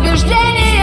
убеждений